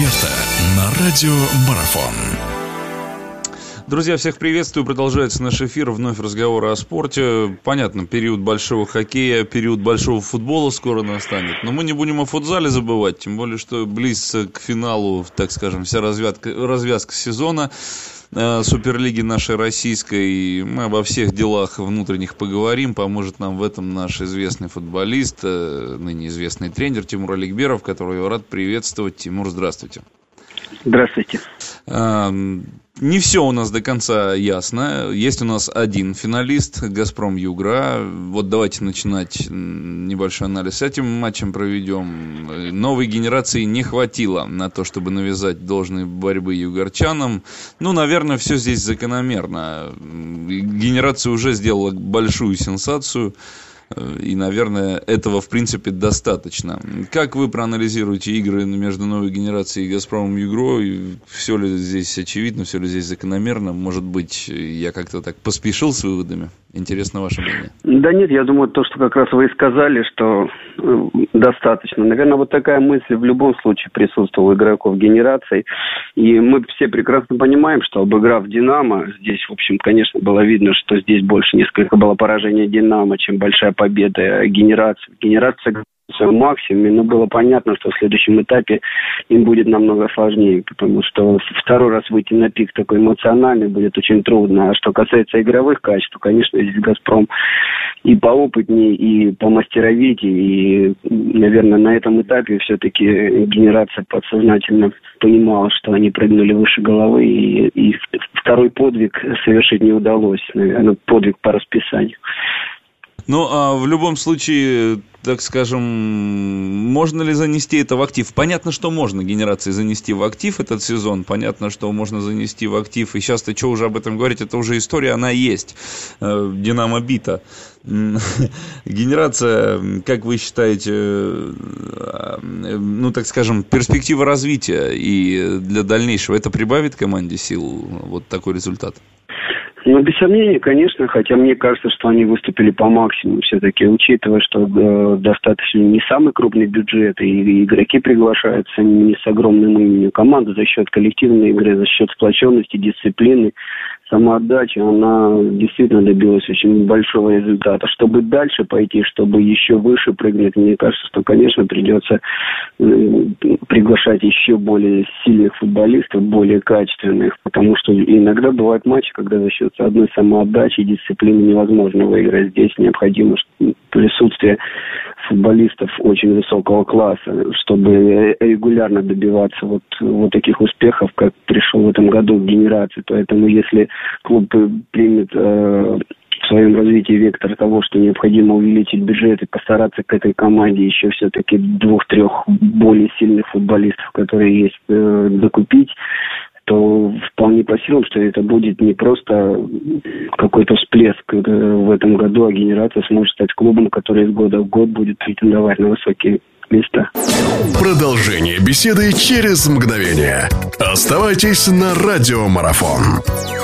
эксперта на радио Марафон. Друзья, всех приветствую. Продолжается наш эфир. Вновь разговоры о спорте. Понятно, период большого хоккея, период большого футбола скоро настанет. Но мы не будем о футзале забывать. Тем более, что близится к финалу, так скажем, вся развязка, развязка сезона. Э, Суперлиги нашей российской. Мы обо всех делах внутренних поговорим. Поможет нам в этом наш известный футболист, э, ныне известный тренер Тимур Аликберов, которого я рад приветствовать. Тимур, здравствуйте. Здравствуйте. Не все у нас до конца ясно. Есть у нас один финалист, «Газпром Югра». Вот давайте начинать небольшой анализ. С этим матчем проведем. Новой генерации не хватило на то, чтобы навязать должной борьбы югорчанам. Ну, наверное, все здесь закономерно. Генерация уже сделала большую сенсацию. И, наверное, этого, в принципе, достаточно. Как вы проанализируете игры между новой генерацией и «Газпромом» Югро? Все ли здесь очевидно, все ли здесь закономерно? Может быть, я как-то так поспешил с выводами? Интересно ваше мнение. Да нет, я думаю, то, что как раз вы и сказали, что э, достаточно. Наверное, вот такая мысль в любом случае присутствовала у игроков генерации. И мы все прекрасно понимаем, что обыграв «Динамо», здесь, в общем, конечно, было видно, что здесь больше несколько было поражение «Динамо», чем большая победа генерации. Генерация своем максимуме, но было понятно, что в следующем этапе им будет намного сложнее, потому что второй раз выйти на пик такой эмоциональный будет очень трудно. А что касается игровых качеств, то, конечно, здесь «Газпром» и поопытнее, и помастеровитее, и, наверное, на этом этапе все-таки генерация подсознательно понимала, что они прыгнули выше головы, и, и второй подвиг совершить не удалось, наверное, подвиг по расписанию. Ну, а в любом случае, так скажем, можно ли занести это в актив? Понятно, что можно генерации занести в актив этот сезон, понятно, что можно занести в актив, и сейчас-то что уже об этом говорить, это уже история, она есть, э, Динамо бита. Генерация, как вы считаете, э, ну, так скажем, перспектива развития и для дальнейшего, это прибавит команде сил, вот такой результат? Ну, без сомнения, конечно, хотя мне кажется, что они выступили по максимуму все-таки, учитывая, что э, достаточно не самый крупный бюджет, и игроки приглашаются не с огромным именем. Команда за счет коллективной игры, за счет сплоченности, дисциплины самоотдача, она действительно добилась очень большого результата. Чтобы дальше пойти, чтобы еще выше прыгнуть, мне кажется, что, конечно, придется э, приглашать еще более сильных футболистов, более качественных, потому что иногда бывают матчи, когда за счет одной самоотдачи и дисциплины невозможно выиграть. Здесь необходимо присутствие футболистов очень высокого класса, чтобы регулярно добиваться вот, вот таких успехов, как пришел в этом году в генерации. Поэтому если клуб примет э, в своем развитии вектор того, что необходимо увеличить бюджет и постараться к этой команде еще все-таки двух-трех более сильных футболистов, которые есть, э, докупить, силам, что это будет не просто какой-то всплеск э, в этом году, а генерация сможет стать клубом, который из года в год будет претендовать на высокие места. Продолжение беседы через мгновение. Оставайтесь на радиомарафон.